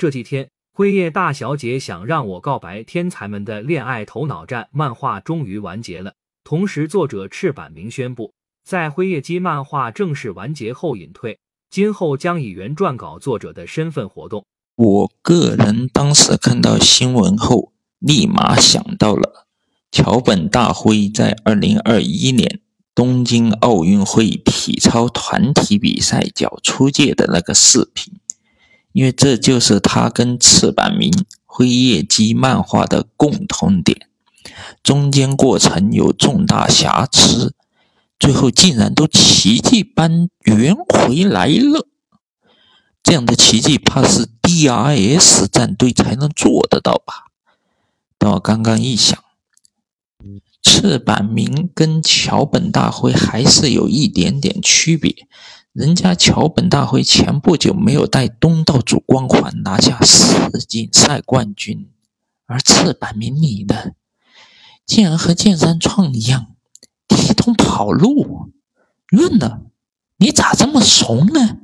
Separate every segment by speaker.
Speaker 1: 这几天，辉夜大小姐想让我告白天才们的恋爱头脑战漫画终于完结了。同时，作者赤坂明宣布，在辉夜姬漫画正式完结后隐退，今后将以原撰稿作者的身份活动。
Speaker 2: 我个人当时看到新闻后，立马想到了桥本大辉在二零二一年东京奥运会体操团体比赛脚出界的那个视频。因为这就是他跟赤坂明辉夜姬漫画的共同点，中间过程有重大瑕疵，最后竟然都奇迹般圆回来了。这样的奇迹，怕是 D.R.S 战队才能做得到吧？但我刚刚一想，赤坂明跟桥本大辉还是有一点点区别。人家桥本大辉前不久没有带东道主光环拿下世锦赛冠军，而赤坂明你的竟然和剑山创一样提桶跑路，润了，你咋这么怂呢？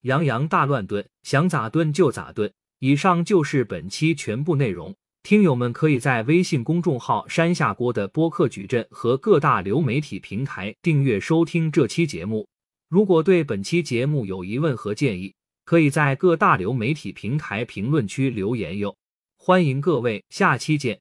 Speaker 1: 洋洋大乱炖，想咋炖就咋炖。以上就是本期全部内容，听友们可以在微信公众号山下锅的播客矩阵和各大流媒体平台订阅收听这期节目。如果对本期节目有疑问和建议，可以在各大流媒体平台评论区留言哟。欢迎各位，下期见。